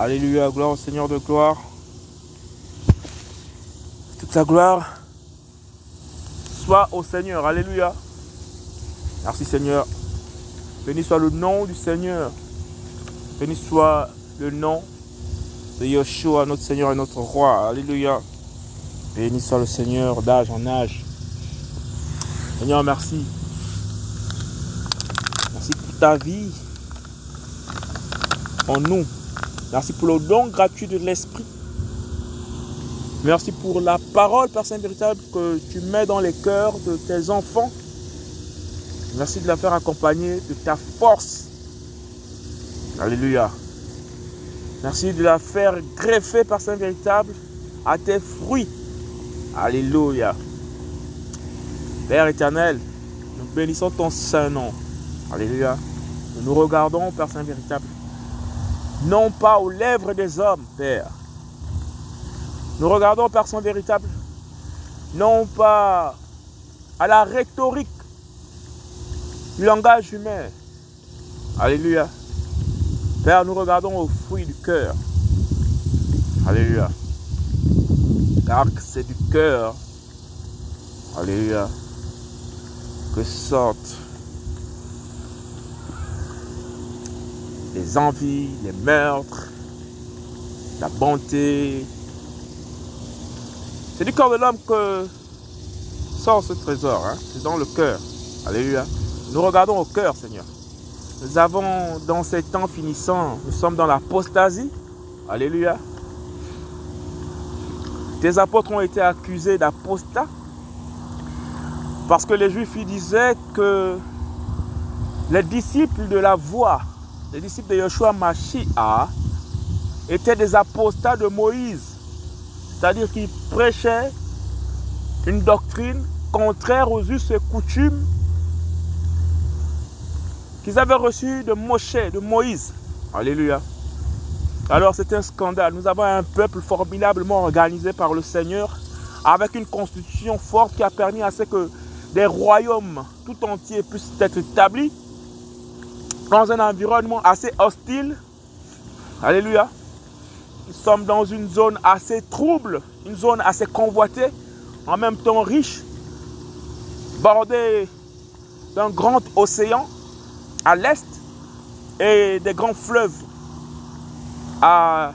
Alléluia, gloire au Seigneur de gloire. Toute la gloire soit au Seigneur. Alléluia. Merci Seigneur. Béni soit le nom du Seigneur. Béni soit le nom de Yeshua, notre Seigneur et notre Roi. Alléluia. Béni soit le Seigneur d'âge en âge. Seigneur, merci. Merci pour ta vie en nous. Merci pour le don gratuit de l'Esprit. Merci pour la parole, Père Saint véritable, que tu mets dans les cœurs de tes enfants. Merci de la faire accompagner de ta force. Alléluia. Merci de la faire greffer, Père Saint véritable, à tes fruits. Alléluia. Père éternel, nous bénissons ton saint nom. Alléluia. Nous nous regardons, Père Saint véritable, non pas aux lèvres des hommes, Père. Nous regardons, Père Saint véritable, non pas à la rhétorique du langage humain. Alléluia. Père, nous regardons au fruit du cœur. Alléluia. Car c'est du cœur. Alléluia. Que sortent les envies, les meurtres, la bonté. C'est du corps de l'homme que sort ce trésor. Hein? C'est dans le cœur. Alléluia. Nous regardons au cœur, Seigneur. Nous avons, dans ces temps finissants, nous sommes dans l'apostasie. Alléluia. Tes apôtres ont été accusés d'apostat parce que les Juifs disaient que les disciples de la voie les disciples de Yeshua Mashiach étaient des apostats de Moïse. C'est-à-dire qu'ils prêchaient une doctrine contraire aux us et coutumes qu'ils avaient reçues de Moshe, de Moïse. Alléluia. Alors c'est un scandale. Nous avons un peuple formidablement organisé par le Seigneur avec une constitution forte qui a permis à ce que des royaumes tout entiers puissent être établis dans un environnement assez hostile. Alléluia. Nous sommes dans une zone assez trouble, une zone assez convoitée, en même temps riche, bordée d'un grand océan à l'est et des grands fleuves à,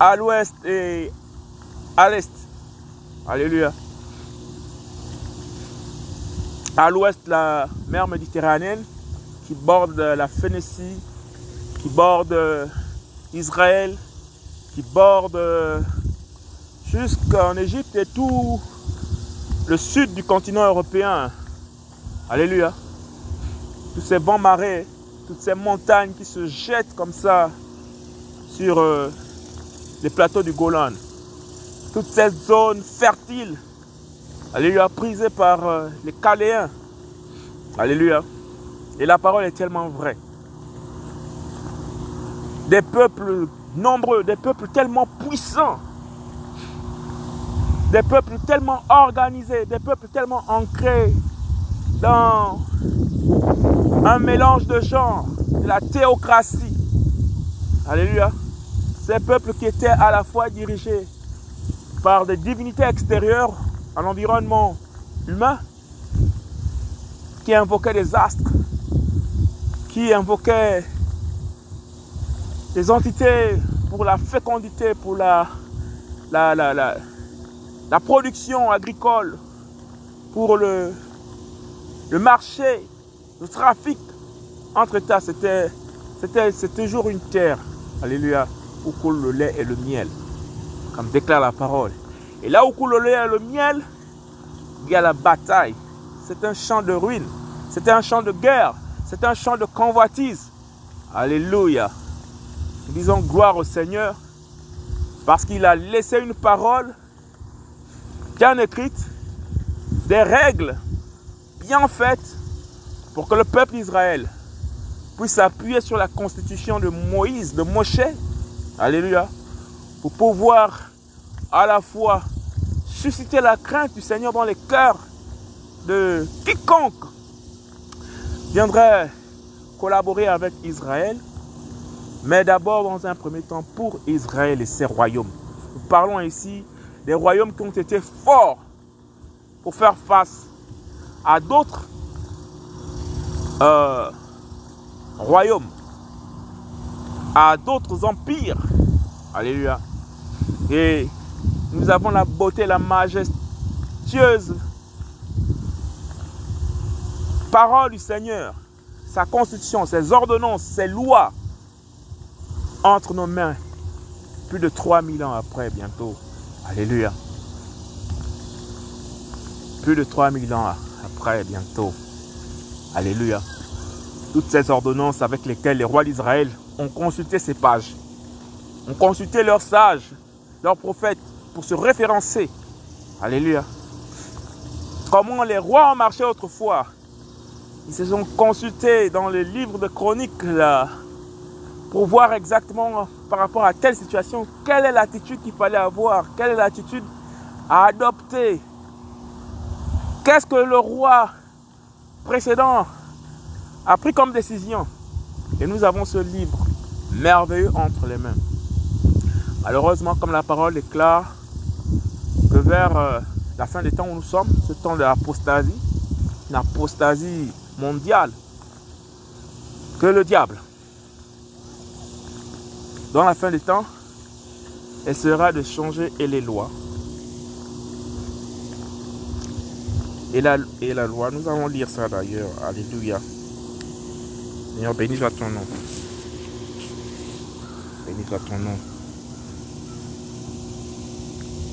à l'ouest et à l'est. Alléluia. À l'ouest, la mer Méditerranéenne qui borde la Phénicie, qui borde Israël, qui borde jusqu'en Égypte et tout le sud du continent européen. Alléluia. Tous ces vents marées, toutes ces montagnes qui se jettent comme ça sur euh, les plateaux du Golan. Toutes ces zones fertiles Alléluia, prisé par euh, les Caléens. Alléluia. Et la parole est tellement vraie. Des peuples nombreux, des peuples tellement puissants, des peuples tellement organisés, des peuples tellement ancrés dans un mélange de genres, de la théocratie. Alléluia. Ces peuples qui étaient à la fois dirigés par des divinités extérieures à l'environnement humain qui invoquait des astres, qui invoquait des entités pour la fécondité, pour la, la, la, production agricole, pour le, marché, le trafic entre États. C'était, c'était, c'était toujours une terre, alléluia, où coule le lait et le miel, comme déclare la parole. Et là où coule le miel, il y a la bataille. C'est un champ de ruine. C'est un champ de guerre. C'est un champ de convoitise. Alléluia. Disons gloire au Seigneur parce qu'il a laissé une parole bien écrite, des règles bien faites pour que le peuple d'Israël puisse s'appuyer sur la constitution de Moïse, de Moshe. Alléluia. Pour pouvoir à la fois susciter la crainte du Seigneur dans les cœurs de quiconque viendrait collaborer avec Israël Mais d'abord, dans un premier temps, pour Israël et ses royaumes. Nous parlons ici des royaumes qui ont été forts pour faire face à d'autres euh, royaumes, à d'autres empires. Alléluia. Nous avons la beauté, la majestueuse parole du Seigneur, sa constitution, ses ordonnances, ses lois entre nos mains. Plus de 3000 ans après, bientôt. Alléluia. Plus de 3000 ans après, bientôt. Alléluia. Toutes ces ordonnances avec lesquelles les rois d'Israël ont consulté ces pages, ont consulté leurs sages, leurs prophètes, pour se référencer. Alléluia. Comment les rois ont marché autrefois. Ils se sont consultés dans les livres de chroniques là, pour voir exactement par rapport à telle situation, quelle est l'attitude qu'il fallait avoir, quelle est l'attitude à adopter. Qu'est-ce que le roi précédent a pris comme décision. Et nous avons ce livre merveilleux entre les mains. Malheureusement, comme la parole déclare vers euh, la fin des temps où nous sommes, ce temps de l'apostasie, une apostasie mondiale, que le diable, dans la fin des temps, essaiera de changer et les lois. Et la, et la loi, nous allons lire ça d'ailleurs. Alléluia. Seigneur, béni soit ton nom. Béni soit ton nom.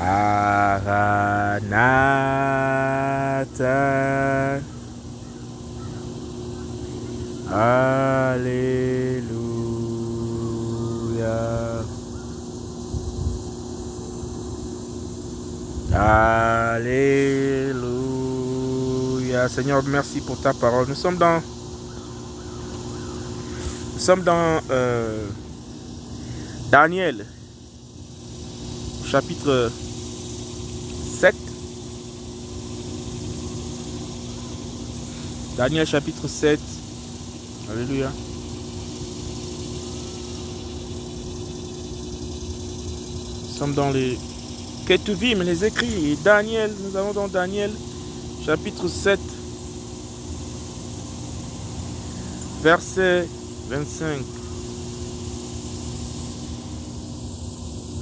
Maranatha. Alléluia. Alléluia. Seigneur, merci pour ta parole. Nous sommes dans nous sommes dans euh, Daniel, chapitre 7. Daniel chapitre 7. Alléluia. Nous sommes dans les Ketuvim, les écrits. Et Daniel, nous avons dans Daniel chapitre 7. Verset 25.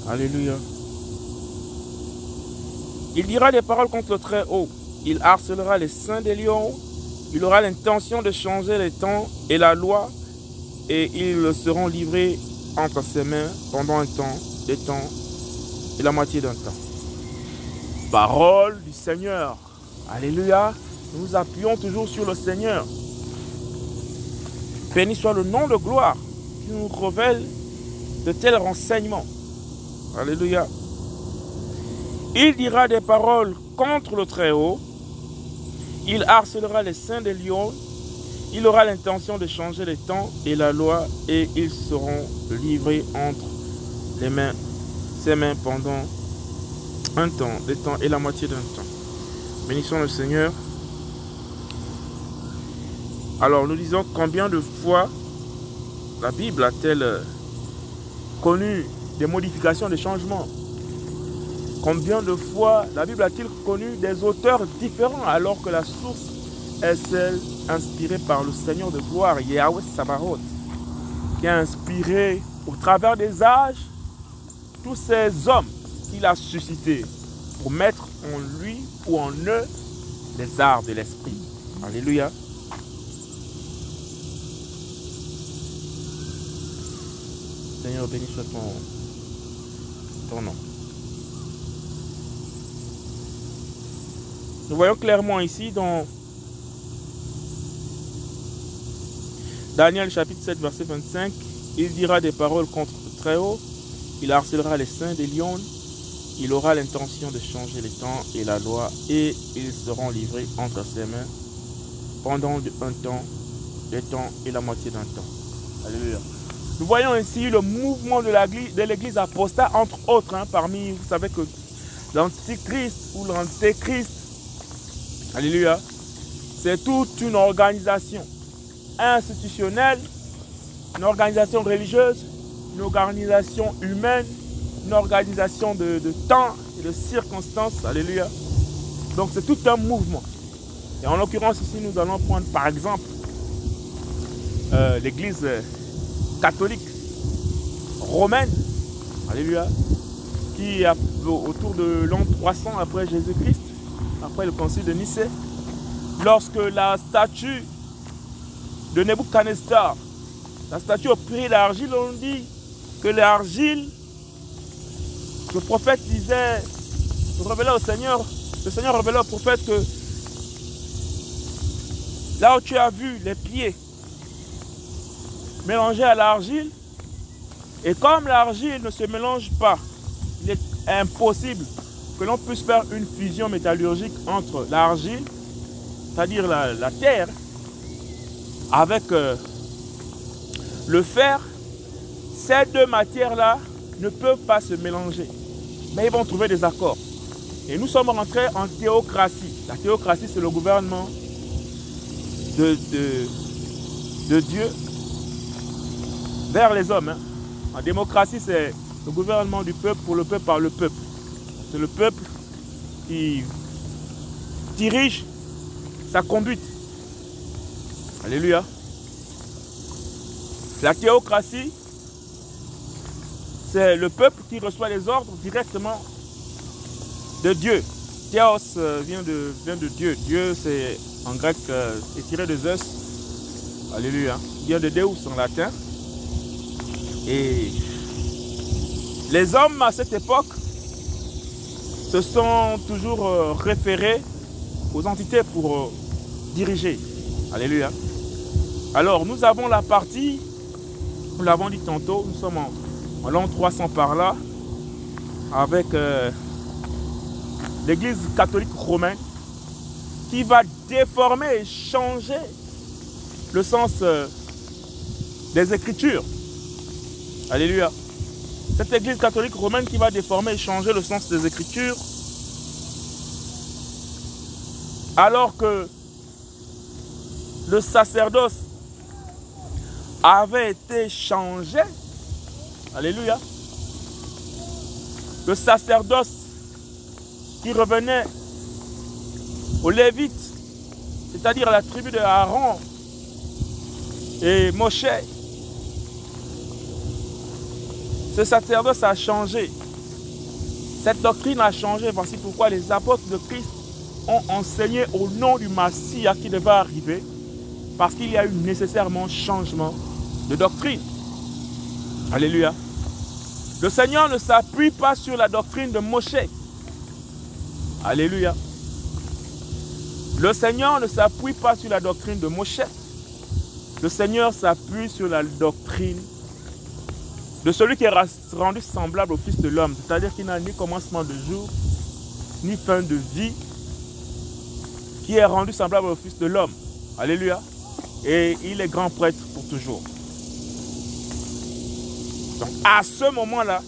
Alléluia. Il dira des paroles contre le Très-Haut. Il harcelera les saints des lions. Il aura l'intention de changer les temps et la loi. Et ils seront livrés entre ses mains pendant un temps, des temps et la moitié d'un temps. Parole du Seigneur. Alléluia. Nous nous appuyons toujours sur le Seigneur. Béni soit le nom de gloire qui nous révèle de tels renseignements. Alléluia. Il dira des paroles contre le Très-Haut. Il harcelera les saints des lions. Il aura l'intention de changer les temps et la loi et ils seront livrés entre les mains, ses mains pendant un temps, des temps et la moitié d'un temps. Bénissons le Seigneur. Alors nous disons combien de fois la Bible a-t-elle connu des modifications, des changements? Combien de fois la Bible a-t-il connu des auteurs différents alors que la source est celle inspirée par le Seigneur de gloire, Yahweh Sabaoth, qui a inspiré au travers des âges tous ces hommes qu'il a suscités pour mettre en lui ou en eux les arts de l'esprit. Alléluia. Seigneur, béni ton nom. Nous voyons clairement ici dans Daniel chapitre 7 verset 25, il dira des paroles contre le Très-Haut, Il harcèlera les saints des lions. Il aura l'intention de changer les temps et la loi et ils seront livrés entre ses mains pendant un temps, des temps et la moitié d'un temps. Alléluia. Nous voyons ici le mouvement de l'église apostat, entre autres, hein, parmi, vous savez que l'antichrist ou l'antéchrist, alléluia, c'est toute une organisation institutionnelle, une organisation religieuse, une organisation humaine, une organisation de, temps et de circonstances, alléluia. Donc c'est tout un mouvement. Et en l'occurrence ici, nous allons prendre par exemple euh, l'église catholique romaine, alléluia, qui autour de l'an 300 après Jésus-Christ, après le concile de Nicée, lorsque la statue de Nebuchadnezzar, la statue au prix d'argile, on dit que l'argile, le prophète disait, révélait au Seigneur, le Seigneur révélait au prophète que là où tu as vu les pieds mélangés à l'argile, et comme l'argile ne se mélange pas, il est impossible que l'on puisse faire une fusion métallurgique entre l'argile, c'est-à-dire la, terre, avec euh, le fer. Ces deux matières-là ne peuvent pas se mélanger, mais ils vont trouver des accords. Et nous sommes rentrés en théocratie. La théocratie, c'est le gouvernement de, Dieu vers les hommes. Hein. En démocratie, c'est le gouvernement du peuple pour le peuple par le peuple. C'est le peuple qui dirige sa conduite. Alléluia. La théocratie, c'est le peuple qui reçoit les ordres directement de Dieu. Théos euh, vient de, vient de Dieu. Dieu, c'est en grec, euh, est tiré de Zeus. Alléluia. Vient de Deus en latin. Et les hommes à cette époque se sont toujours euh, référés aux entités pour euh, diriger. Alléluia. Alors, nous avons la partie, nous l'avons dit tantôt, nous sommes en, l'an 300 par là, avec euh, l'église catholique romaine qui va déformer et changer le sens des Écritures. Alléluia. Cette église catholique romaine qui va déformer et changer le sens des Écritures, alors que le sacerdoce avait été changé, Alléluia, le sacerdoce qui revenait aux Lévites, c'est-à-dire à la tribu de Aaron et Moshe, Ce a changé. Cette doctrine a changé. Voici pourquoi les apôtres de Christ ont enseigné au nom du Messie qui devait arriver. Parce qu'il y a eu nécessairement changement de doctrine. Alléluia. Le Seigneur ne s'appuie pas sur la doctrine de Moshe. Alléluia. Le Seigneur ne s'appuie pas sur la doctrine de Moshe. Le Seigneur s'appuie sur la doctrine de celui qui est rendu semblable au Fils de l'homme, c'est-à-dire qu'il n'a ni commencement de jour, ni fin de vie, qui est rendu semblable au Fils de l'homme. Alléluia. Et il est grand prêtre pour toujours. Donc à ce moment-là,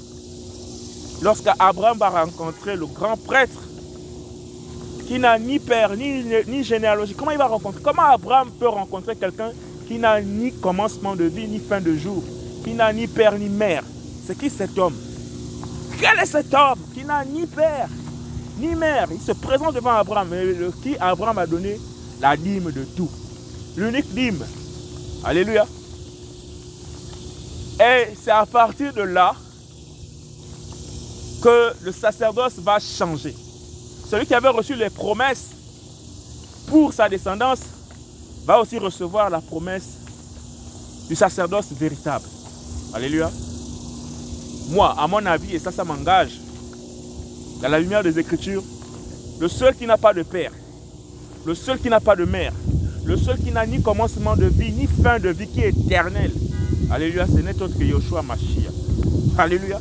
lorsqu'Abraham va rencontrer le grand prêtre, qui n'a ni père, ni, ni généalogie, comment il va rencontrer? Comment Abraham peut rencontrer quelqu'un qui n'a ni commencement de vie, ni fin de jour? Qui n'a ni père ni mère. C'est qui cet homme? Quel est cet homme qui n'a ni père ni mère? Il se présente devant Abraham, le, qui Abraham a donné la dîme de tout. L'unique dîme. Alléluia. Et c'est à partir de là que le sacerdoce va changer. Celui qui avait reçu les promesses pour sa descendance va aussi recevoir la promesse du sacerdoce véritable. Alléluia. Moi, à mon avis, et ça, ça m'engage, dans la lumière des Écritures, le seul qui n'a pas de père, le seul qui n'a pas de mère, le seul qui n'a ni commencement de vie, ni fin de vie, qui est éternel. Alléluia, ce n'est autre que Yoshua Mashiach. Alléluia.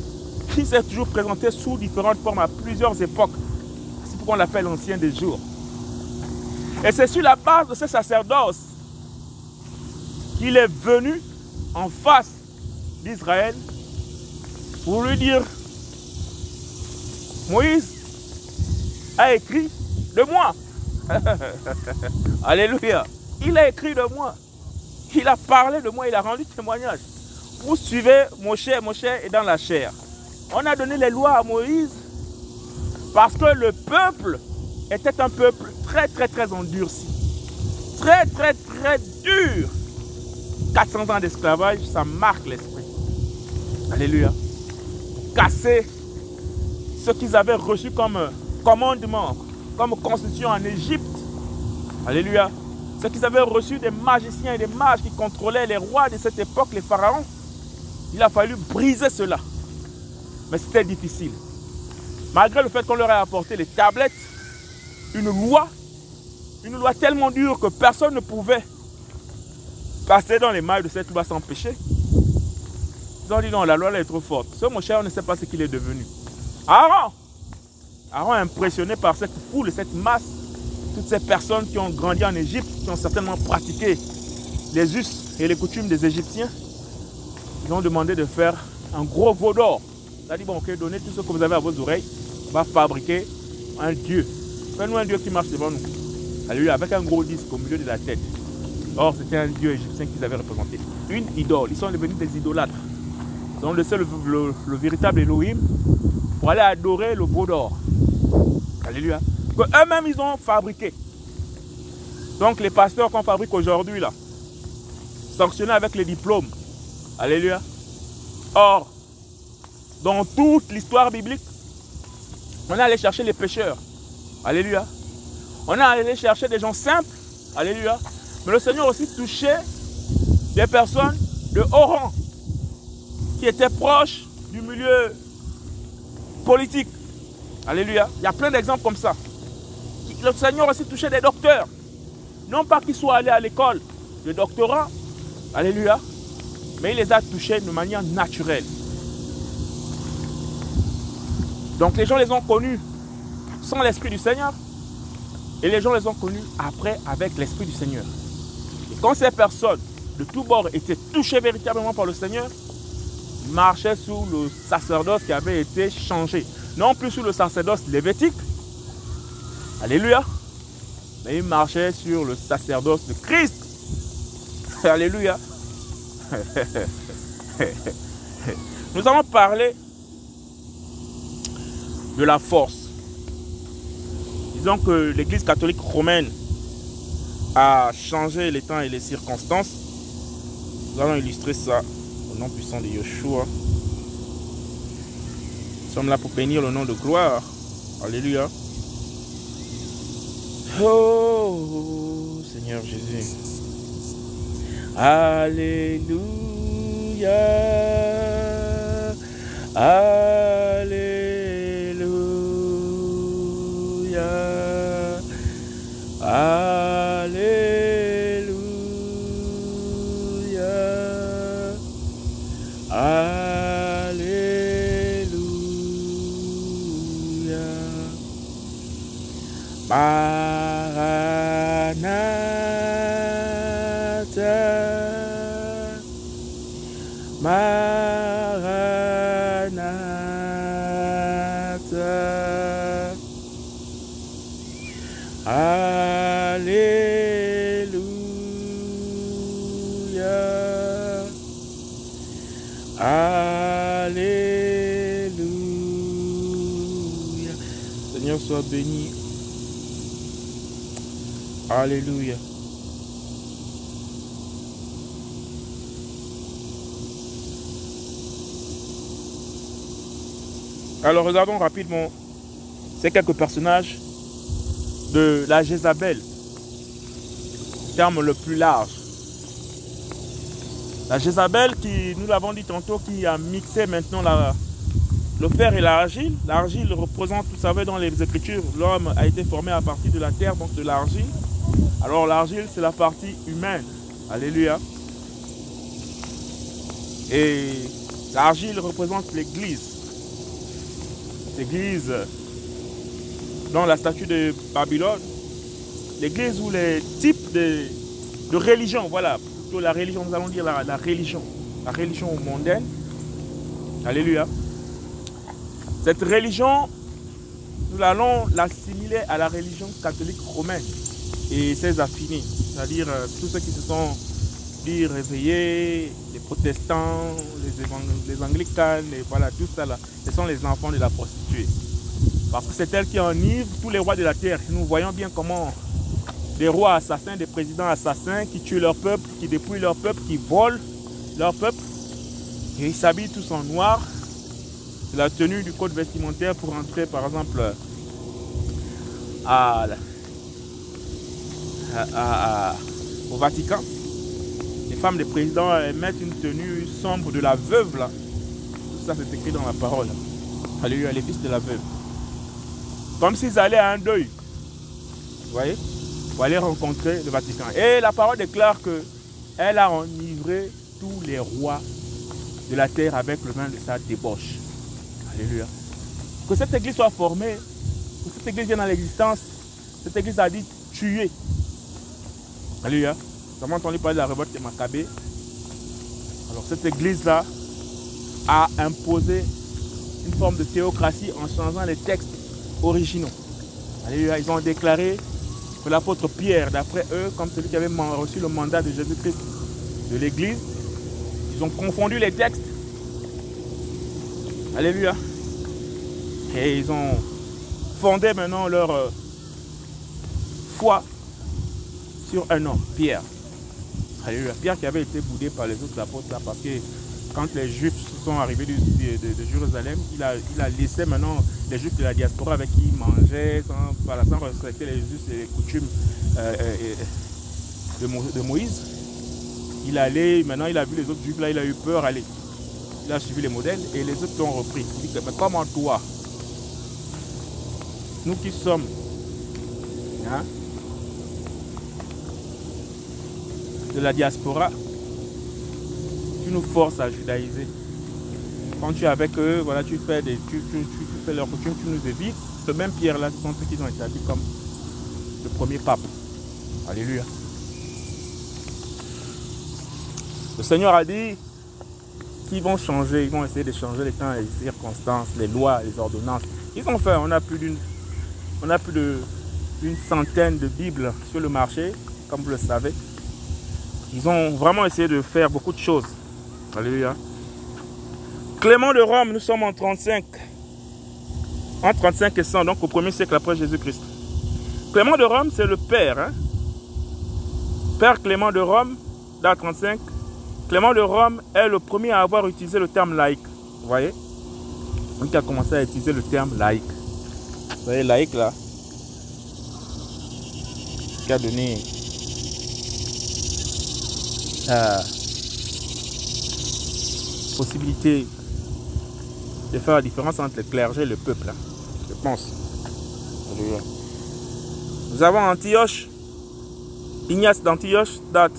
qui s'est toujours présenté sous différentes formes à plusieurs époques. C'est pourquoi on l'appelle l'ancien des jours. Et c'est sur la base de ce sacerdoce qu'il est venu en face d'Israël pour lui dire, Moïse a écrit de moi. Alléluia. Il a écrit de moi. Il a parlé de moi, il a rendu témoignage. Vous suivez Moshe, Moshe est dans la chair. On a donné les lois à Moïse parce que le peuple était un peuple très très très endurci. Très très très dur. 400 ans d'esclavage, ça marque l'esprit. Alléluia. Casser ce qu'ils avaient reçu comme commandement, comme constitution en Égypte. Alléluia. Ce qu'ils avaient reçu des magiciens et des mages qui contrôlaient les rois de cette époque, les pharaons. Il a fallu briser cela. Mais c'était difficile. Malgré le fait qu'on leur ait apporté les tablettes, une loi, une loi tellement dure que personne ne pouvait passer dans les mailles de cette loi sans péché. Ils ont dit non, la loi est trop forte. Ce mon cher, on ne sait pas ce qu'il est devenu. Aaron Aaron est impressionné par cette foule, cette masse, toutes ces personnes qui ont grandi en Égypte, qui ont certainement pratiqué les us et les coutumes des Égyptiens. Ils ont demandé de faire un gros veau d'or. Il a dit, bon, ok, donnez tout ce que vous avez à vos oreilles. On va fabriquer un Dieu. Fais-nous un Dieu qui marche devant nous. Alléluia, avec un gros disque au milieu de la tête. Or, c'était un Dieu égyptien qu'ils avaient représenté. Une idole. Ils sont devenus des idolâtres. Ils ont laissé le, le véritable Elohim pour aller adorer le veau d'or. Alléluia. Que eux-mêmes, ils ont fabriqué. Donc, les pasteurs qu'on fabrique aujourd'hui, là, sanctionnés avec les diplômes. Alléluia. Or, dans toute l'histoire biblique, on est allé chercher les pécheurs. Alléluia. On est allé chercher des gens simples. Alléluia. Mais le Seigneur aussi touchait des personnes de haut rang qui étaient proches du milieu politique. Alléluia. Il y a plein d'exemples comme ça. Le Seigneur aussi touchait des docteurs. Non pas qu'ils soient allés à l'école de doctorat. Alléluia. Mais il les a touchés de manière naturelle. Donc les gens les ont connus sans l'Esprit du Seigneur. Et les gens les ont connus après avec l'Esprit du Seigneur. Et quand ces personnes de tous bords étaient touchées véritablement par le Seigneur, marchaient sous le sacerdoce qui avait été changé non plus sur le sacerdoce lévitique. Alléluia. Mais il marchait sur le sacerdoce de Christ. Alléluia. Nous allons parler de la force. Disons que l'Église catholique romaine a changé les temps et les circonstances. Nous allons illustrer ça puissant de Yeshua. Sommes là pour bénir le nom de gloire. Alléluia. Oh Seigneur Jésus. Alléluia. Alléluia. Alléluia. Maranatha, Alors regardons rapidement ces quelques personnages de la Jézabel, terme le plus large. La Jézabel qui, nous l'avons dit tantôt, qui a mixé maintenant le fer et l'argile. L'argile représente, vous savez, dans les Écritures, l'homme a été formé à partir de la terre, donc de l'argile. Alors l'argile, c'est la partie humaine. Alléluia. Et l'argile représente l'Église. Église dans la statue de Babylone, l'église où les types de, de religion, voilà, plutôt la religion, nous allons dire la, la religion, la religion mondaine, alléluia. Cette religion, nous allons l'assimiler à la religion catholique romaine et ses affinés, c'est-à-dire euh, tous ceux qui se sont dit réveillés, les protestants, les, les anglicanes, et voilà, tout ça là, ce sont les enfants de la prostituée. Parce que c'est elle qui enivre tous les rois de la terre. Nous voyons bien comment des rois assassins, des présidents assassins qui tuent leur peuple, qui dépouillent leur peuple, qui volent leur peuple, et ils s'habillent tous en noir. C'est la tenue du code vestimentaire pour entrer, par exemple, au Vatican. Les femmes des présidents mettent une tenue sombre de la veuve là. Tout ça c'est écrit dans la parole. Alléluia, les fils de la veuve. Comme s'ils allaient à un deuil. Vous voyez? Pour aller rencontrer le Vatican. Et la parole déclare que elle a enivré tous les rois de la terre avec le vin de sa débauche. Alléluia. Que cette église soit formée, que cette église vienne à l'existence, cette église a dit tuer. Alléluia. Nous avons entendu parler de la révolte de Maccabée. Alors cette église-là a imposé une forme de théocratie en changeant les textes originaux. Alléluia. Ils ont déclaré que l'apôtre Pierre, d'après eux, comme celui qui avait reçu le mandat de Jésus-Christ de l'église, ils ont confondu les textes. Alléluia. Et ils ont fondé maintenant leur euh, foi sur un homme, Pierre. Pierre qui avait été boudé par les autres apôtres là, parce que quand les Juifs sont arrivés de, de- Jérusalem, il a, il a laissé maintenant les Juifs de la diaspora avec qui il mangeait, sans, respecter les et les coutumes euh, euh, de, Mo- de Moïse. Il allait, maintenant il a vu les autres Juifs là, il a eu peur, allez. Il a suivi les modèles et les autres l'ont repris. Il mais comment toi, nous qui sommes hein, de la diaspora, tu nous forces à judaïser. Quand tu es avec eux, voilà, tu fais, des, tu, tu- tu- fais leurs coutumes, tu nous évites. Ce même Pierre-là, ce sont ceux qui ont établi comme le premier pape. Alléluia. Le Seigneur a dit qu'ils vont changer, ils vont essayer de changer les temps, les circonstances, les lois, les ordonnances. Ils ont fait, on a plus d'une on a plus de- d'une centaine de Bibles sur le marché, comme vous le savez. Ils ont vraiment essayé de faire beaucoup de choses. Alléluia. Clément de Rome, nous sommes en 35. En 35 et 100, donc au premier siècle après Jésus-Christ. Clément de Rome, c'est le père. hein. Père Clément de Rome, dans 35. Clément de Rome est le premier à avoir utilisé le terme laïque. Vous voyez? Lui qui a commencé à utiliser le terme laïque. Vous voyez, laïque là, qui a donné possibilité de faire la différence entre le clergé et le peuple, hein, je pense. Nous avons Antioche, Ignace d'Antioche, date,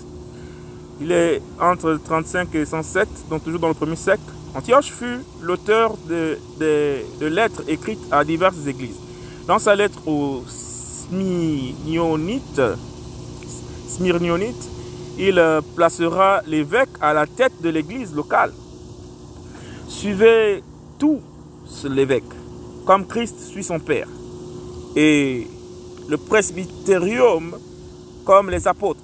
il est entre 35 et 107, donc toujours dans le premier siècle. Antioche fut l'auteur de lettres écrites à diverses églises. Dans sa lettre aux Smyrnionites, Smyrnionites, il euh, placera l'évêque à la tête de l'église locale. Suivez tous l'évêque, comme Christ suit son Père. Et le presbytérium comme les apôtres.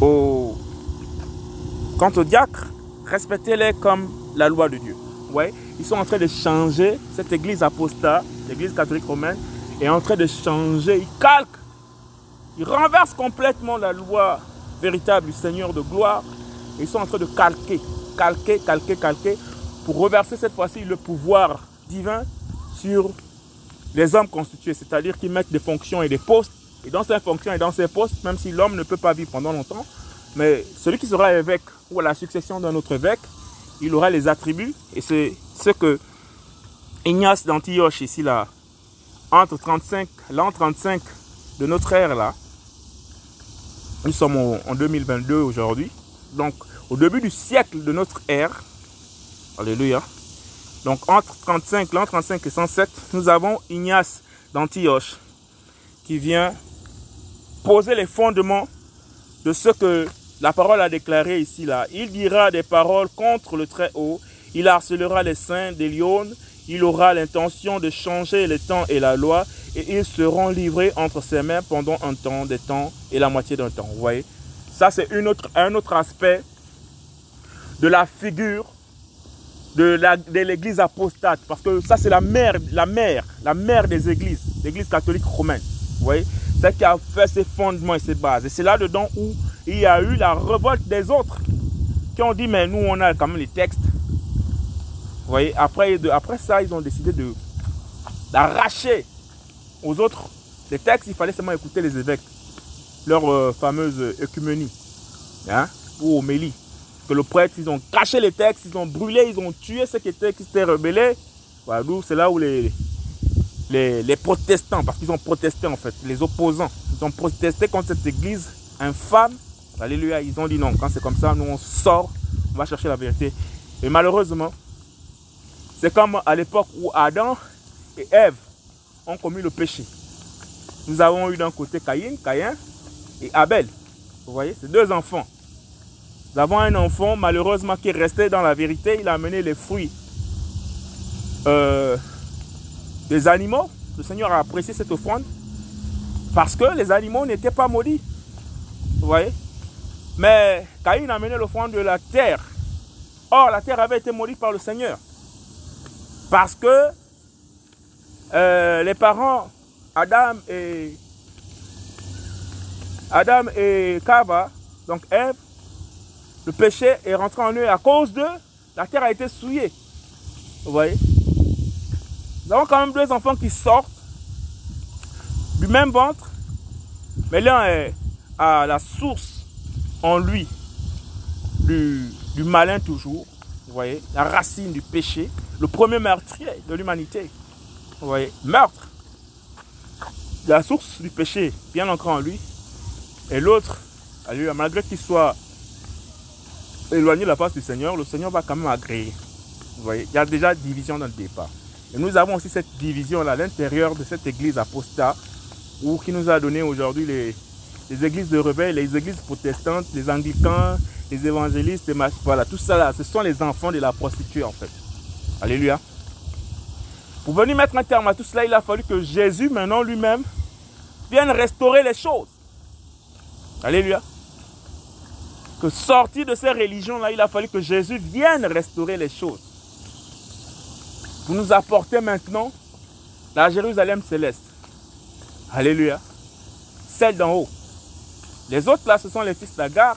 Au... Quant aux diacres, respectez-les comme la loi de Dieu. Ouais, ils sont en train de changer cette église apostat, l'église catholique romaine, est en train de changer. Ils calquent, ils renversent complètement la loi véritable du Seigneur de gloire. Et ils sont en train de calquer, calquer, calquer, calquer, pour reverser cette fois-ci le pouvoir divin sur les hommes constitués, c'est-à-dire qu'ils mettent des fonctions et des postes. Et dans ces fonctions et dans ces postes, même si l'homme ne peut pas vivre pendant longtemps, mais celui qui sera évêque ou à la succession d'un autre évêque, il aura les attributs. Et c'est ce que Ignace d'Antioche, ici, là, entre 35, l'an 35 de notre ère, là, nous sommes en 2022 aujourd'hui, donc au début du siècle de notre ère, Alléluia, Donc entre 35, l'an 35 et 107, nous avons Ignace d'Antioche qui vient poser les fondements de ce que la parole a déclaré ici là. Il dira des paroles contre le Très-Haut, il harcelera les saints des lions, il aura l'intention de changer le temps et la loi, et ils seront livrés entre ses mains pendant un temps, des temps et la moitié d'un temps. Vous voyez? Ça, c'est un autre aspect de la figure de l'église apostate. Parce que ça, c'est la mère, la mère, la mère des églises, l'église catholique romaine. Vous voyez? C'est qui a fait ses fondements et ses bases. Et c'est là-dedans où il y a eu la révolte des autres qui ont dit, mais nous, on a quand même les textes. Voyez après, ça, ils ont décidé d'arracher aux autres les textes. Il fallait seulement écouter les évêques, leur euh, fameuse écuménie, hein, ou homélie le prêtre, ils ont caché les textes, ils ont brûlé, ils ont tué ceux qui étaient, qui s'étaient rebellés. Voilà, c'est là où les, les, protestants, parce qu'ils ont protesté en fait, les opposants, ils ont protesté contre cette église infâme. Alléluia, ils ont dit non, quand c'est comme ça, nous on sort, on va chercher la vérité. Et malheureusement, c'est comme à l'époque où Adam et Ève ont commis le péché. Nous avons eu d'un côté Caïn, Caïn et Abel. Vous voyez, c'est deux enfants. Nous avons un enfant, malheureusement, qui est resté dans la vérité. Il a amené les fruits euh, des animaux. Le Seigneur a apprécié cette offrande parce que les animaux n'étaient pas maudits. Vous voyez? Mais Caïn a amené l'offrande de la terre. Or, la terre avait été maudite par le Seigneur. Parce que euh, les parents, Adam et Adam et Kava, donc Ève, le péché est rentré en eux à cause de la terre a été souillée. Vous voyez? Nous avons quand même deux enfants qui sortent du même ventre, mais l'un est à la source en lui du, du malin toujours. Vous voyez La racine du péché, le premier meurtrier de l'humanité. Vous voyez Meurtre. La source du péché bien ancrée en lui. Et l'autre, malgré qu'il soit éloigner la face du Seigneur, le Seigneur va quand même agréer. Vous voyez, il y a déjà division dans le départ. Et nous avons aussi cette division à l'intérieur de cette église apostat, où, qui nous a donné aujourd'hui les, églises de rebelles, les églises protestantes, les anglicans, les évangélistes, les voilà, tout ça là, ce sont les enfants de la prostituée en fait. Alléluia. Pour venir mettre un terme à tout cela, il a fallu que Jésus, maintenant lui-même, vienne restaurer les choses. Alléluia que sorti de ces religions-là, il a fallu que Jésus vienne restaurer les choses. Pour nous apporter maintenant la Jérusalem céleste. Alléluia. Celle d'en haut. Les autres là, ce sont les fils d'Agar,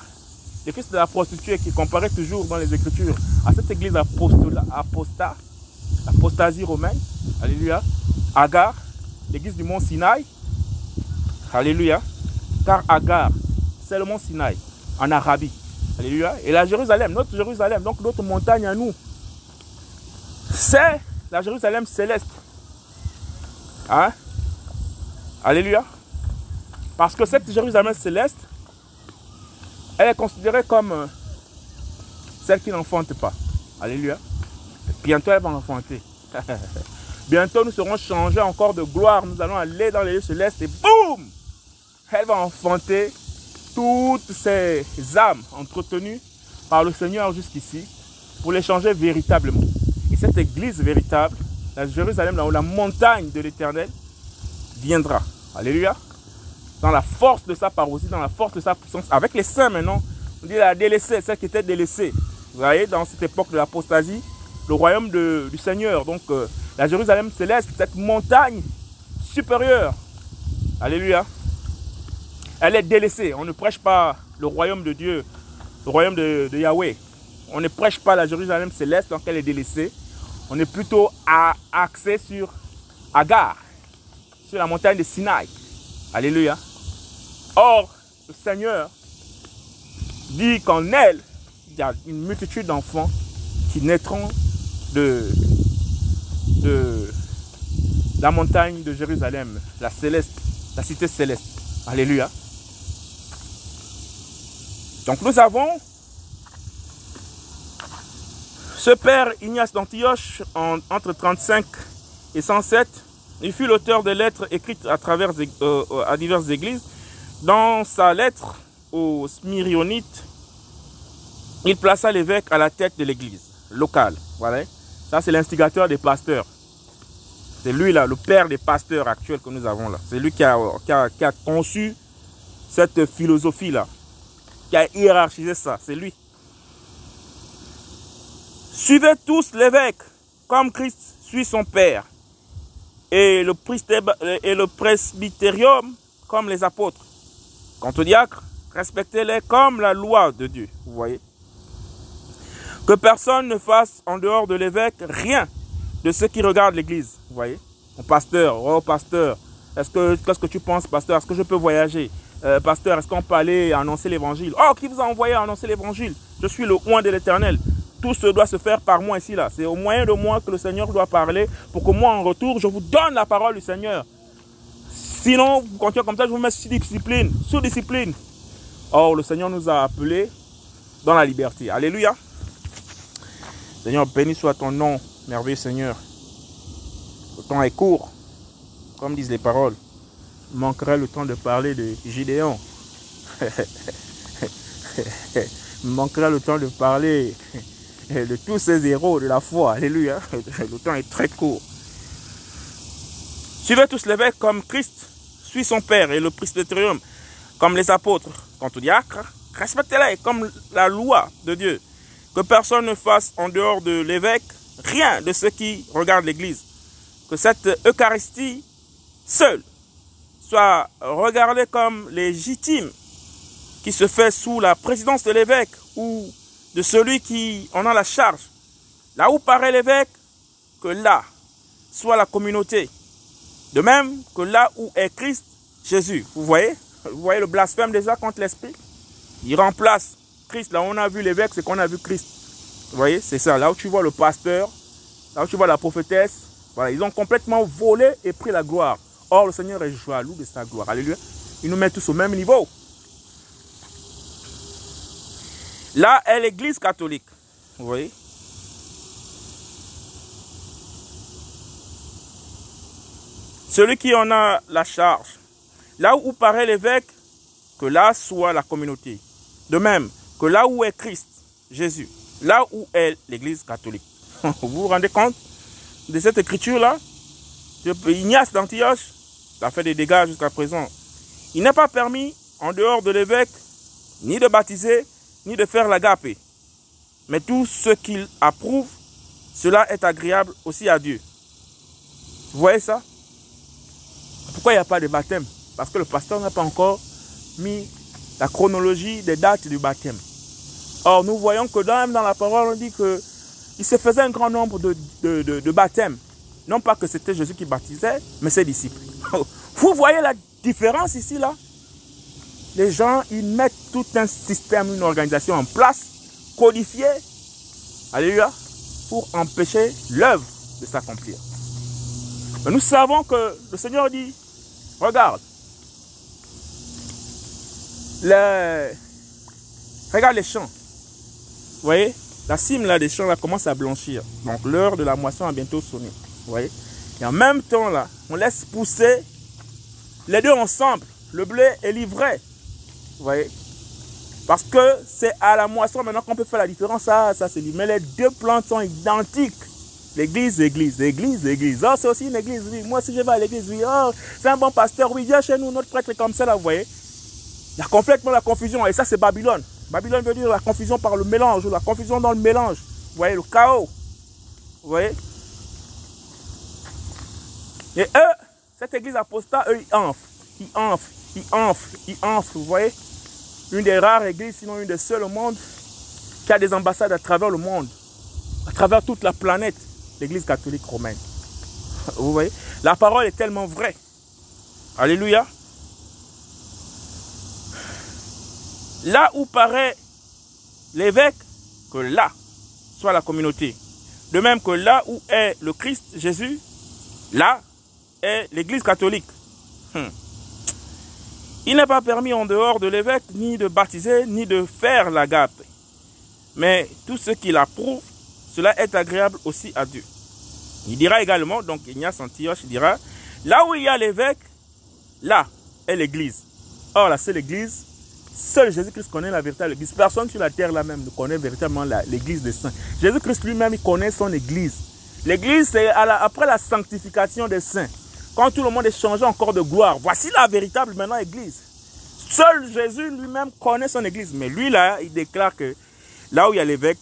les fils de la prostituée qui comparaient toujours dans les Écritures à cette église apostat, l'apostasie romaine. Alléluia. Agar, l'église du mont Sinaï. Alléluia. Car Agar, c'est le mont Sinaï en Arabie. Alléluia. Et la Jérusalem, notre Jérusalem, donc notre montagne à nous, c'est la Jérusalem céleste. Hein? Alléluia. Parce que cette Jérusalem céleste, elle est considérée comme euh, celle qui n'enfante pas. Alléluia. Bientôt, elle va enfanter. Bientôt, nous serons changés encore de gloire. Nous allons aller dans les lieux célestes et boum! Elle va enfanter toutes ces âmes entretenues par le Seigneur jusqu'ici pour les changer véritablement. Et cette église véritable, la Jérusalem, là où la montagne de l'éternel viendra. Alléluia. Dans la force de sa parousie, dans la force de sa puissance, avec les saints maintenant. On dit la délaissée, celle qui était délaissée. Vous voyez, dans cette époque de l'apostasie, le royaume du Seigneur. Donc, euh, la Jérusalem céleste, cette montagne supérieure. Alléluia elle est délaissée. On ne prêche pas le royaume de Dieu, le royaume de, Yahweh. On ne prêche pas la Jérusalem céleste, donc elle est délaissée. On est plutôt axé sur Agar, sur la montagne de Sinaï. Alléluia. Or, le Seigneur dit qu'en elle, il y a une multitude d'enfants qui naîtront de, la montagne de Jérusalem, la céleste, la cité céleste. Alléluia. Donc nous avons Ce père Ignace d'Antioche, entre 35 et 107, il fut l'auteur de lettres écrites à, travers, euh, à diverses églises. Dans sa lettre aux Smyrionites, il plaça l'évêque à la tête de l'église locale. Voilà. Ça, c'est l'instigateur des pasteurs. C'est lui, là, le père des pasteurs actuels que nous avons là. C'est lui qui a, conçu cette philosophie-là, qui a hiérarchisé ça. C'est lui. Suivez tous l'évêque, comme Christ suit son Père, et le, et le presbytérium comme les apôtres. Quant aux diacres, respectez-les comme la loi de Dieu. Vous voyez Que personne ne fasse en dehors de l'évêque rien de ce qui regarde l'Église. Vous voyez Mon pasteur, oh pasteur, est-ce que qu'est-ce que tu penses, pasteur? Est-ce que je peux voyager? Euh, Pasteur, est-ce qu'on peut aller annoncer l'évangile? Oh, qui vous a envoyé annoncer l'évangile? Je suis le oint de l'éternel tout ce doit se faire par moi ici là. C'est au moyen de moi que le Seigneur doit parler pour que moi en retour, je vous donne la parole du Seigneur. Sinon, vous continuez comme ça, je vous mets sous discipline, sous discipline. Or, le Seigneur nous a appelés dans la liberté. Alléluia. Seigneur, béni soit ton nom, merveilleux Seigneur. Le temps est court, comme disent les paroles. Il manquerait le temps de parler de Gideon. Il manquerait le temps de parler de tous ces héros de la foi. Alléluia. Le temps est très court. Suivez tous l'évêque comme Christ suit son Père et le presbytérium comme les apôtres. Quant aux diacres, respectez-les comme la loi de Dieu. Que personne ne fasse en dehors de l'évêque rien de ce qui regarde l'Église. Que cette Eucharistie seule soit regardée comme légitime qui se fait sous la présidence de l'évêque ou de celui qui en a la charge. Là où paraît l'évêque, que là soit la communauté. De même que là où est Christ, Jésus. Vous voyez? Vous voyez le blasphème déjà contre l'Esprit? Il remplace Christ. Là où on a vu l'évêque, c'est qu'on a vu Christ. Vous voyez? C'est ça. Là où tu vois le pasteur, là où tu vois la prophétesse, voilà, ils ont complètement volé et pris la gloire. Or, le Seigneur est jaloux de sa gloire. Alléluia. Il nous met tous au même niveau. Là est l'église catholique. Vous voyez? Celui qui en a la charge. Là où paraît l'évêque, que là soit la communauté. De même que là où est Christ, Jésus, là où est l'église catholique. Vous vous rendez compte de cette écriture-là? Ignace d'Antioche a fait des dégâts jusqu'à présent. Il n'est pas permis, en dehors de l'évêque, ni de baptiser, ni de faire l'agapé. Mais tout ce qu'il approuve, cela est agréable aussi à Dieu. Vous voyez ça? Pourquoi il n'y a pas de baptême? Parce que le pasteur n'a pas encore mis la chronologie des dates du baptême. Or, nous voyons que même dans la parole, on dit qu'il se faisait un grand nombre de, de baptêmes. Non pas que c'était Jésus qui baptisait, mais ses disciples. Vous voyez la différence ici, là? Les gens, ils mettent tout un système, une organisation en place, codifiée, alléluia, pour empêcher l'œuvre de s'accomplir. Mais nous savons que le Seigneur dit, regarde, regarde les champs. Vous voyez, la cime là, des champs là, commence à blanchir. Donc l'heure de la moisson a bientôt sonné. Vous voyez? Et en même temps là, on laisse pousser les deux ensemble. Le blé est livré. Vous voyez? Parce que c'est à la moisson maintenant qu'on peut faire la différence. Ça, ça c'est lui. Mais les deux plantes sont identiques. L'église, église, église, église. Oh, c'est aussi une église, oui. Moi, si je vais à l'église, oui. Oh, c'est un bon pasteur, oui. Viens chez nous, notre prêtre est comme ça, là, vous voyez. Il y a complètement la confusion. Et ça, c'est Babylone. Babylone veut dire la confusion par le mélange, la confusion dans le mélange. Vous voyez, le chaos. Vous voyez Et eux, cette église apostat, eux, ils enflent. Ils enflent, ils enflent, ils enflent, vous voyez une des rares églises, sinon une des seules au monde, qui a des ambassades à travers le monde, à travers toute la planète, l'église catholique romaine. Vous voyez? La parole est tellement vraie. Alléluia. Là où paraît l'évêque, que là soit la communauté. De même que là où est le Christ Jésus, là est l'église catholique. Hmm. Il n'est pas permis en dehors de l'évêque ni de baptiser ni de faire l'agape. Mais tout ce qu'il approuve, cela est agréable aussi à Dieu. Il dira également, donc Ignace Antioche il dira, là où il y a l'évêque, là est l'église. Or, la seule église, seul Jésus-Christ connaît la véritable église. Personne sur la terre là même ne connaît véritablement l'église des saints. Jésus-Christ lui-même, il connaît son église. L'église, c'est après la sanctification des saints. Quand tout le monde est changé encore de gloire. Voici la véritable maintenant église. Seul Jésus lui-même connaît son église. Mais lui, là, il déclare que là où il y a l'évêque,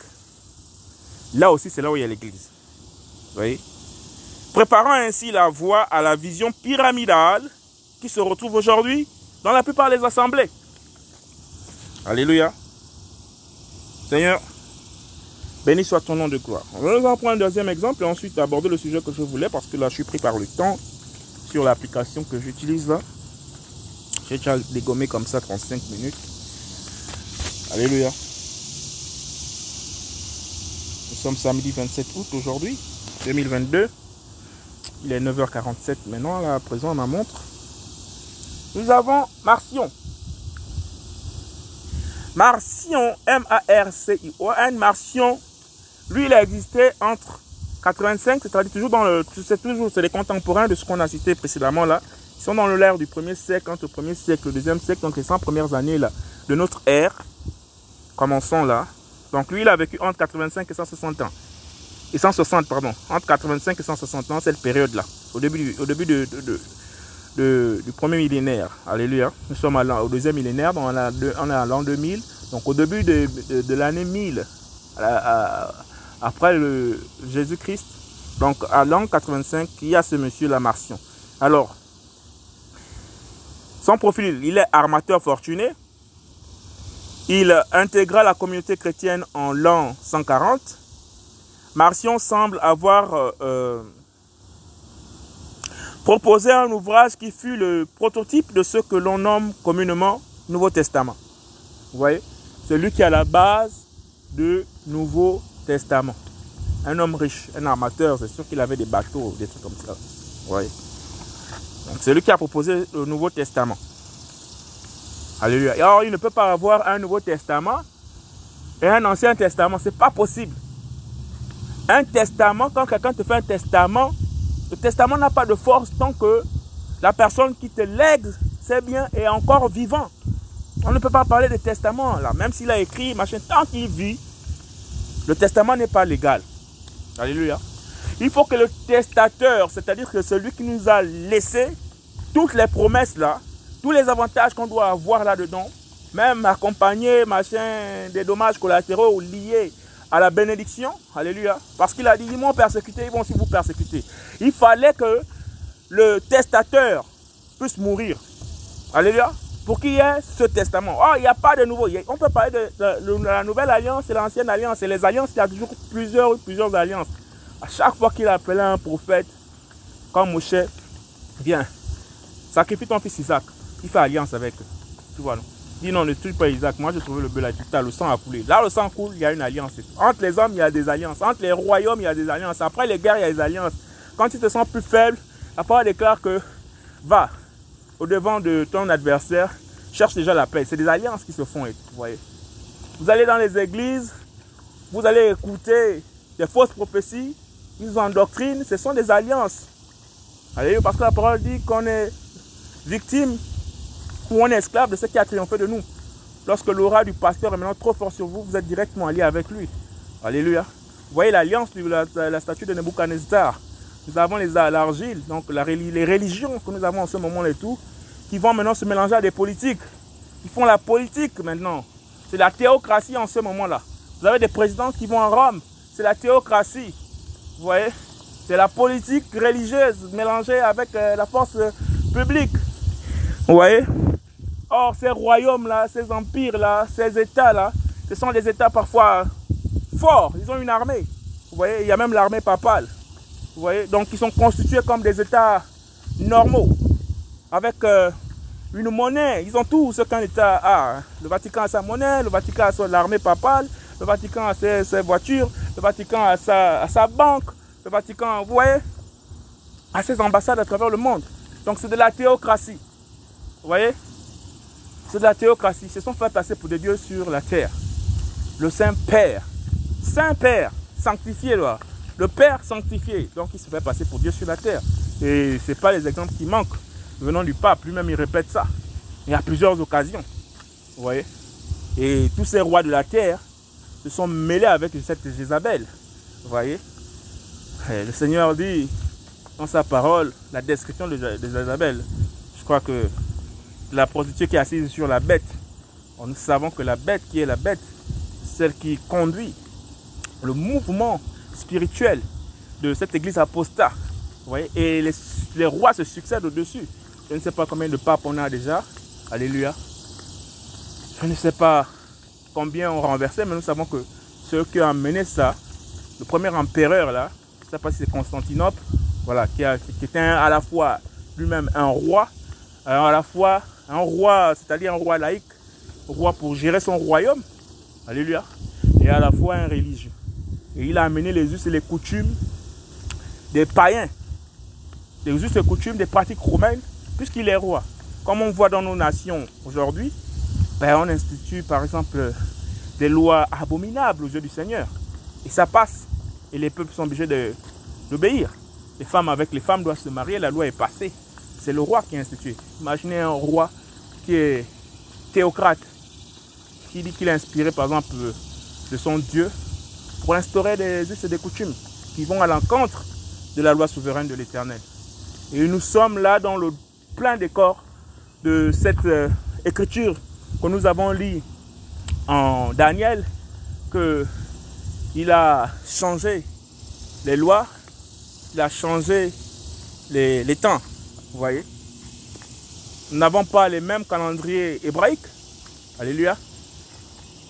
là aussi, c'est là où il y a l'église. Vous voyez? Préparant ainsi la voie à la vision pyramidale qui se retrouve aujourd'hui dans la plupart des assemblées. Alléluia. Seigneur, béni soit ton nom de gloire. On va en prendre un deuxième exemple et ensuite aborder le sujet que je voulais parce que là, je suis pris par le temps sur l'application que j'utilise là. J'ai déjà dégommé comme ça 35 minutes. Alléluia. Nous sommes samedi 27 août aujourd'hui, 2022. Il est 9h47 maintenant, là, à présent, ma montre. Nous avons Marcion. Marcion, M-A-R-C-I-O-N, Marcion, lui, il a existé entre 85, c'est-à-dire toujours dans le, c'est toujours, c'est les contemporains de ce qu'on a cité précédemment là. Ils sont dans l'ère du premier siècle, entre le premier siècle le deuxième siècle, donc les 100 premières années là, de notre ère. Commençons là. Donc lui, il a vécu entre 85 et 160 ans. Et 160, pardon. Entre 85 et 160 ans, cette période-là. Au début, au début de, du premier millénaire. Alléluia. Nous sommes au deuxième millénaire, donc on, est à l'an 2000. Donc au début de, l'année 1000, à, après le Jésus-Christ, donc à l'an 85, il y a ce monsieur la Marcion. Alors, son profil, il est armateur fortuné. Il intégra la communauté chrétienne en l'an 140. Marcion semble avoir euh, euh, proposé un ouvrage qui fut le prototype de ce que l'on nomme communément Nouveau Testament. Vous voyez C'est lui qui à la base du Nouveau Testament. Un homme riche, un armateur, c'est sûr qu'il avait des bateaux, des trucs comme ça. Oui. Donc c'est lui qui a proposé le Nouveau Testament. Alléluia. alors il ne peut pas avoir un Nouveau Testament et un Ancien Testament. C'est pas possible. Un testament, quand quelqu'un te fait un testament, le testament n'a pas de force tant que la personne qui te lègue c'est bien est encore vivant. On ne peut pas parler de testament là, même s'il a écrit, machin, tant qu'il vit, le testament n'est pas légal. Alléluia. Il faut que le testateur, c'est-à-dire que celui qui nous a laissé toutes les promesses là, tous les avantages qu'on doit avoir là-dedans, même accompagner machin, des dommages collatéraux liés à la bénédiction, alléluia, parce qu'il a dit, ils m'ont persécuté, ils vont aussi vous persécuter. Il fallait que le testateur puisse mourir, alléluia, pour qu'il y ait ce testament. Oh, il n'y a pas de nouveau. On peut parler de, la nouvelle alliance et l'ancienne alliance. Et les alliances, il y a toujours plusieurs, plusieurs alliances. À chaque fois qu'il appelait un prophète, comme Moshe, viens, sacrifie ton fils Isaac. Il fait alliance avec eux. Tu vois, non? Dis non, ne tue pas Isaac. Moi, j'ai trouvé le bel là, le sang a coulé. Là, le sang coule, il y a une alliance. Entre les hommes, il y a des alliances. Entre les royaumes, il y a des alliances. Après les guerres, il y a des alliances. Quand tu te sens plus faible, la parole déclare que va, au devant de ton adversaire, cherche déjà la paix. C'est des alliances qui se font, vous voyez. Vous allez dans les églises, vous allez écouter des fausses prophéties, ils ont doctrine, ce sont des alliances. Allez, parce que la parole dit qu'on est victime ou on est esclave de ce qui a triomphé de nous. Lorsque l'aura du pasteur est maintenant trop fort sur vous, vous êtes directement lié avec lui. Alléluia. Vous voyez l'alliance, la, la, statue de Nebuchadnezzar. Nous avons l'argile, donc les religions que nous avons en ce moment et tout, qui vont maintenant se mélanger à des politiques. Ils font la politique maintenant. C'est la théocratie en ce moment-là. Vous avez des présidents qui vont en Rome. C'est la théocratie. Vous voyez? C'est la politique religieuse mélangée avec euh, la force euh, publique. Vous voyez? Or, ces royaumes-là, ces empires-là, ces États-là, ce sont des États parfois forts. Ils ont une armée. Vous voyez, il y a même l'armée papale. Vous voyez, donc ils sont constitués comme des États normaux avec euh, une monnaie. Ils ont tout ce qu'un État a. Hein. Le Vatican a sa monnaie, le Vatican a l'armée papale, le Vatican a ses, voitures, le Vatican a sa, sa, banque, le Vatican, vous voyez, a ses ambassades à travers le monde. Donc c'est de la théocratie. Vous voyez C'est de la théocratie. Se sont fait passer pour des dieux sur la terre. Le Saint-Père. Saint-Père. sanctifié. Le Père sanctifié. Donc il se fait passer pour Dieu sur la terre. Et ce n'est pas les exemples qui manquent venant du pape. Lui-même, il répète ça. Il y a plusieurs occasions. Vous voyez? Et tous ces rois de la terre se sont mêlés avec cette Jézabel. Vous voyez? Le Seigneur dit dans sa parole la description de, Jézabel. Je crois que la prostituée qui est assise sur la bête, nous savons que la bête qui est la bête, celle qui conduit le mouvement spirituel de cette église apostat. Voyez Et les, les rois se succèdent au-dessus. Je ne sais pas combien de papes on a déjà. Alléluia. Je ne sais pas combien ont renversé, mais nous savons que ceux qui ont mené ça, le premier empereur là, je ne sais pas si c'est Constantinople, voilà, qui, a, qui était à la fois lui-même un roi, à la fois un roi, c'est-à-dire un roi laïque, roi pour gérer son royaume, alléluia, et à la fois un religieux. Et il a amené les us et les coutumes des païens, les us et coutumes des pratiques romaines, puisqu'il est roi. Comme on voit dans nos nations aujourd'hui, ben, on institue par exemple des lois abominables aux yeux du Seigneur. Et ça passe. Et les peuples sont obligés d'obéir. Les femmes avec les femmes doivent se marier, la loi est passée. C'est le roi qui a institué. Imaginez un roi qui est théocrate, qui dit qu'il est inspiré par exemple de son Dieu pour instaurer des us et des coutumes qui vont à l'encontre de la loi souveraine de l'Éternel. Et nous sommes là dans le plein décor de cette euh, écriture que nous avons lue en Daniel, que il a changé les lois, il a changé les, les temps. Vous voyez Nous n'avons pas les mêmes calendriers hébraïques. Alléluia.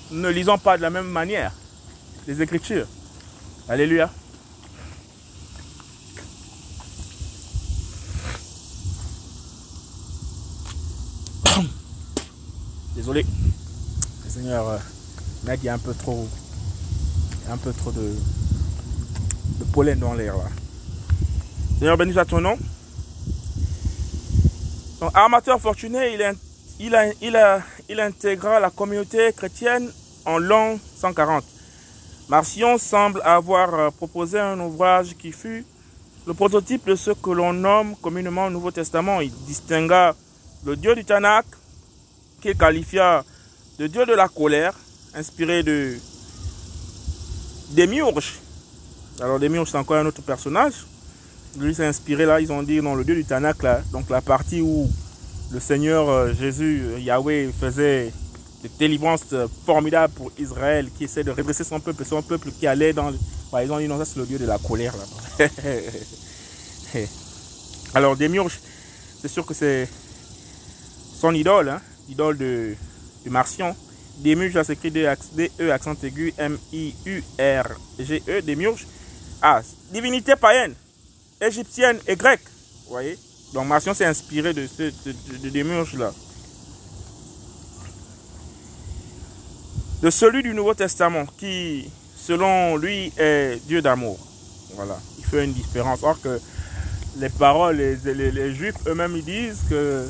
Nous ne lisons pas de la même manière les Écritures. Alléluia. Désolé. Le Seigneur, mec, il y a un peu trop, un peu trop de, de pollen dans l'air là. Seigneur, bénis à ton nom. Donc, armateur fortuné, il intégra la communauté chrétienne en l'an 140. Marcion semble avoir euh, proposé un ouvrage qui fut le prototype de ce que l'on nomme communément au Nouveau Testament. Il distingua le Dieu du Tanakh, qu'il qualifia de Dieu de la colère, inspiré de Démiurge. Alors Démiurge, c'est encore un autre personnage. Lui s'est inspiré là, ils ont dit dans le Dieu du Tanakh, là, donc la partie où le Seigneur euh, Jésus, euh, Yahweh, faisait de délivrance formidable pour Israël qui essaie de redresser son peuple, son peuple qui allait dans... Bah, ils ont dit non, ça c'est le dieu de la colère là Alors Démiurge, c'est sûr que c'est son idole, hein, idole de, du Martian. Démiurge, ça s'écrit D-E accent aigu M-I-U-R-G-E, Démiurge. Ah, divinité païenne, égyptienne et grecque. Vous voyez? Donc Martian s'est inspiré de, ce, de Démiurge là. de celui du Nouveau Testament qui, selon lui, est Dieu d'amour. Voilà, il fait une différence. Or que les paroles, les, Juifs eux-mêmes, ils disent que,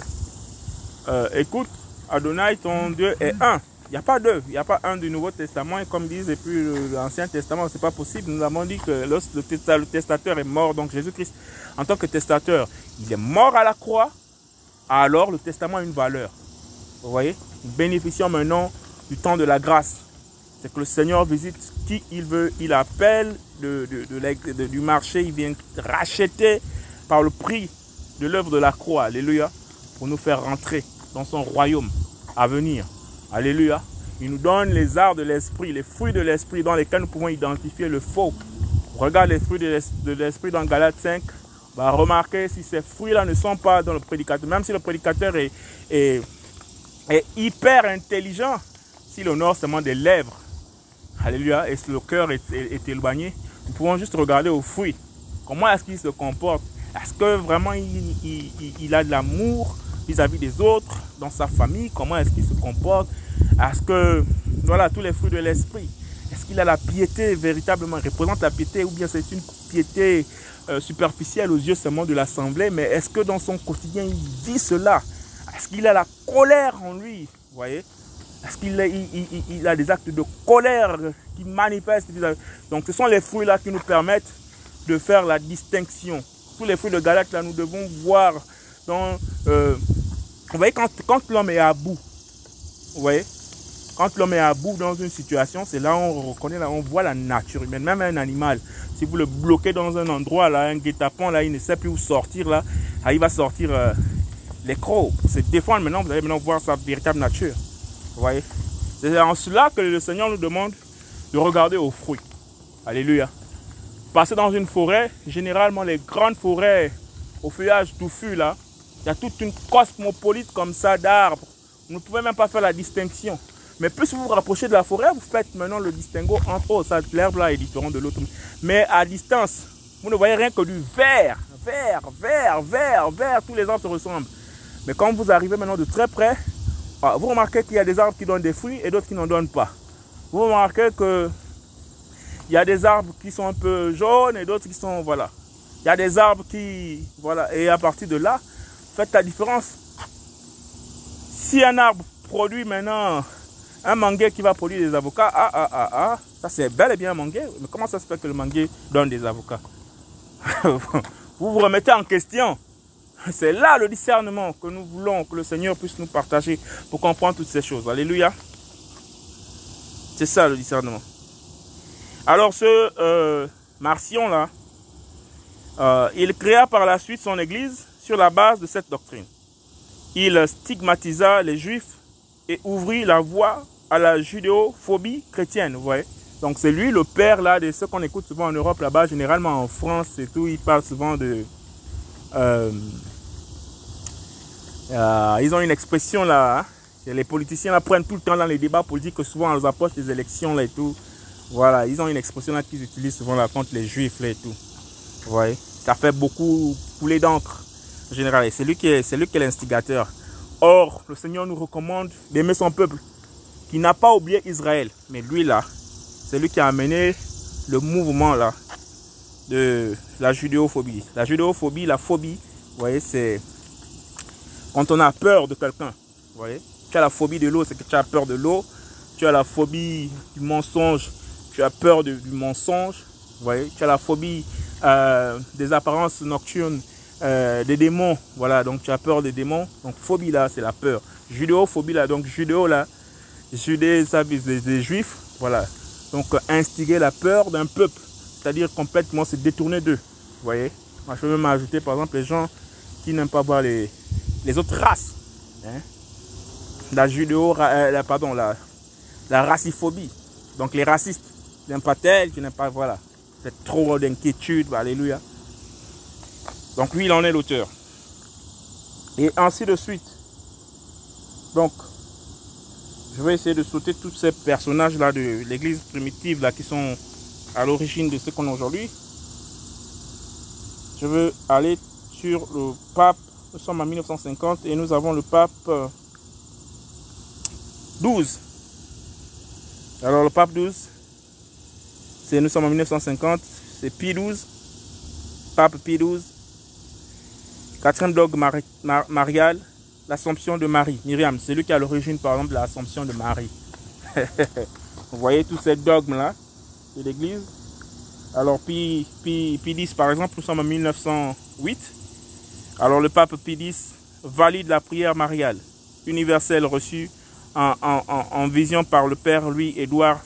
euh, écoute, Adonai, ton Dieu est un. Il n'y a pas deux, il n'y a pas un du Nouveau Testament. Et comme disent, et puis l'Ancien Testament, c'est pas possible. Nous avons dit que le, le testateur est mort, donc Jésus-Christ, en tant que testateur, il est mort à la croix. Alors le testament a une valeur. Vous voyez? Bénéficiant maintenant du temps de la grâce. C'est que le Seigneur visite qui il veut, il appelle du marché, il vient racheter par le prix de l'œuvre de la croix, alléluia, pour nous faire rentrer dans son royaume à venir, alléluia. Il nous donne les arts de l'esprit, les fruits de l'esprit dans lesquels nous pouvons identifier le faux. Regarde les fruits de l'esprit dans Galates 5, va remarquer si ces fruits-là ne sont pas dans le prédicateur, même si le prédicateur est hyper intelligent, s'il honore seulement des lèvres, alléluia, et si le cœur est, éloigné, nous pouvons juste regarder aux fruits. Comment est-ce qu'il se comporte? Est-ce que vraiment il, a de l'amour vis-à-vis des autres, dans sa famille? Comment est-ce qu'il se comporte? Est-ce que, voilà, tous les fruits de l'esprit Est-ce qu'il a la piété véritablement représente la piété ou bien c'est une piété euh, superficielle aux yeux seulement de l'assemblée Mais est-ce que dans son quotidien il vit cela? Est-ce qu'il a la colère en lui? Vous voyez? Parce qu'il il, a des actes de colère qui manifestent. Donc ce sont les fruits là qui nous permettent de faire la distinction. Tous les fruits de Galate là, nous devons voir. Euh, vous voyez, quand l'homme est à bout, vous voyez, quand l'homme est à bout dans une situation, c'est là où on reconnaît, là, on voit la nature humaine. Même un animal, si vous le bloquez dans un endroit, là, un guet-apens, là, il ne sait plus où sortir, là, il va sortir euh, les crocs pour se défendre. Maintenant, vous allez maintenant voir sa véritable nature. Vous voyez? C'est en cela que le Seigneur nous demande de regarder aux fruits. Alléluia. Passer dans une forêt, généralement les grandes forêts au feuillage touffu, là, il y a toute une cosmopolite comme ça d'arbres. Vous ne pouvez même pas faire la distinction. Mais plus vous vous rapprochez de la forêt, vous faites maintenant le distinguo entre oh, l'herbe là est différent de l'autre. Mais à distance, vous ne voyez rien que du vert, vert, vert, vert, vert, tous les arbres se ressemblent. Mais quand vous arrivez maintenant de très près, ah, vous remarquez qu'il y a des arbres qui donnent des fruits et d'autres qui n'en donnent pas. Vous remarquez que il y a des arbres qui sont un peu jaunes et d'autres qui sont, voilà. Il y a des arbres qui, voilà. Et à partir de là, faites la différence. Si un arbre produit maintenant un manguier qui va produire des avocats, ah, ah, ah, ah, ça c'est bel et bien un manguier. Mais comment ça se fait que le manguier donne des avocats? Vous vous remettez en question. C'est là le discernement que nous voulons que le Seigneur puisse nous partager pour comprendre toutes ces choses. Alléluia. C'est ça le discernement. Alors ce euh, Marcion-là, euh, il créa par la suite son église sur la base de cette doctrine. Il stigmatisa les juifs et ouvrit la voie à la judéophobie chrétienne, vous. Donc c'est lui le père là de ce qu'on écoute souvent en Europe là-bas, généralement en France et tout, il parle souvent de... Euh, euh, ils ont une expression là, hein. les politiciens là prennent tout le temps dans les débats politiques, que souvent on approche des élections là et tout. Voilà, ils ont une expression là qu'ils utilisent souvent contre les juifs là et tout. Vous ça fait beaucoup couler d'encre en général. C'est lui qui est, c'est lui qui est l'instigateur. Or, le Seigneur nous recommande d'aimer son peuple qui n'a pas oublié Israël. Mais lui là, c'est lui qui a amené le mouvement là de la judéophobie. La judéophobie, la phobie, vous voyez, c'est quand on a peur de quelqu'un. Vous voyez, tu as la phobie de l'eau, c'est que tu as peur de l'eau. Tu as la phobie du mensonge, tu as peur du mensonge. Vous voyez, tu as la phobie euh, des apparences nocturnes, euh, des démons. Voilà, donc tu as peur des démons. Donc phobie là, c'est la peur. Judéophobie là, donc judéo là, Judée, ça vise les, juifs. Voilà. Donc, instiguer la peur d'un peuple. C'est-à-dire complètement se détourner d'eux. Voyez Moi, je peux même ajouter, par exemple, les gens qui n'aiment pas voir les, autres races. Hein? La judéo, euh, pardon, la, la raciphobie. Donc, les racistes n'aiment pas tel, qui n'aiment pas, voilà. C'est trop d'inquiétude, alléluia. Donc, lui, il en est l'auteur. Et ainsi de suite. Donc, je vais essayer de sauter tous ces personnages-là de l'église primitive là qui sont à l'origine de ce qu'on a aujourd'hui. Je veux aller sur le pape. Nous sommes en 1950 et nous avons le pape 12. Euh, Alors le pape 12, c'est nous sommes en 1950, c'est Pie 12, pape Pie 12, quatrième dogme marial, l'Assomption de Marie. Myriam, c'est lui qui a l'origine, par exemple, de l'Assomption de Marie. Vous voyez tous ces dogmes-là de l'Église? Alors, Pie, X, par exemple, nous sommes en 1908. Alors, le pape Pie X valide la prière mariale universelle reçue en, vision par le père Louis-Édouard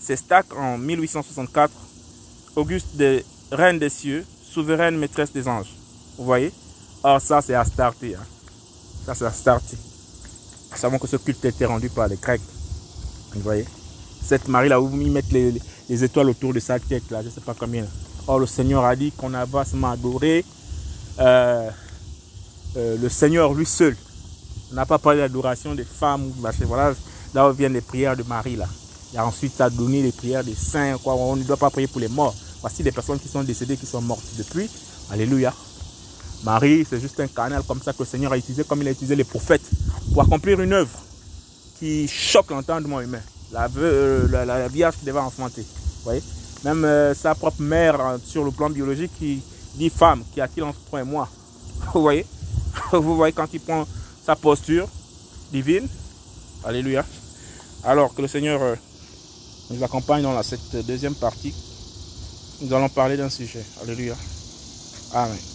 Sestac en 1864. Auguste Reine des cieux, souveraine maîtresse des anges. Vous voyez? Or, ça, c'est Astarté. Hein. Ça, c'est. Nous savons que ce culte été rendu par les Grecs. Vous voyez? Cette Marie-là, où ils mettent les, étoiles autour de sa tête, là, je ne sais pas combien. Or, le Seigneur a dit qu'on a vastement adoré euh, euh, le Seigneur lui seul. On n'a pas parlé d'adoration des femmes. Voilà, là où viennent les prières de Marie. Là. Et ensuite, ça a donné les prières des saints. Quoi. On ne doit pas prier pour les morts. Voici des personnes qui sont décédées, qui sont mortes depuis. Alléluia. Marie, c'est juste un canal comme ça que le Seigneur a utilisé, comme il a utilisé les prophètes, pour accomplir une œuvre qui choque l'entendement humain. La, euh, la, qui devait enfanter. voyez? Même euh, sa propre mère, euh, sur le plan biologique, qui dit femme, qui a-t-il entre toi et moi? Vous voyez? Vous voyez quand il prend sa posture divine. Alléluia. Alors que le Seigneur euh, nous accompagne dans cette deuxième partie. Nous allons parler d'un sujet. Alléluia. Amen.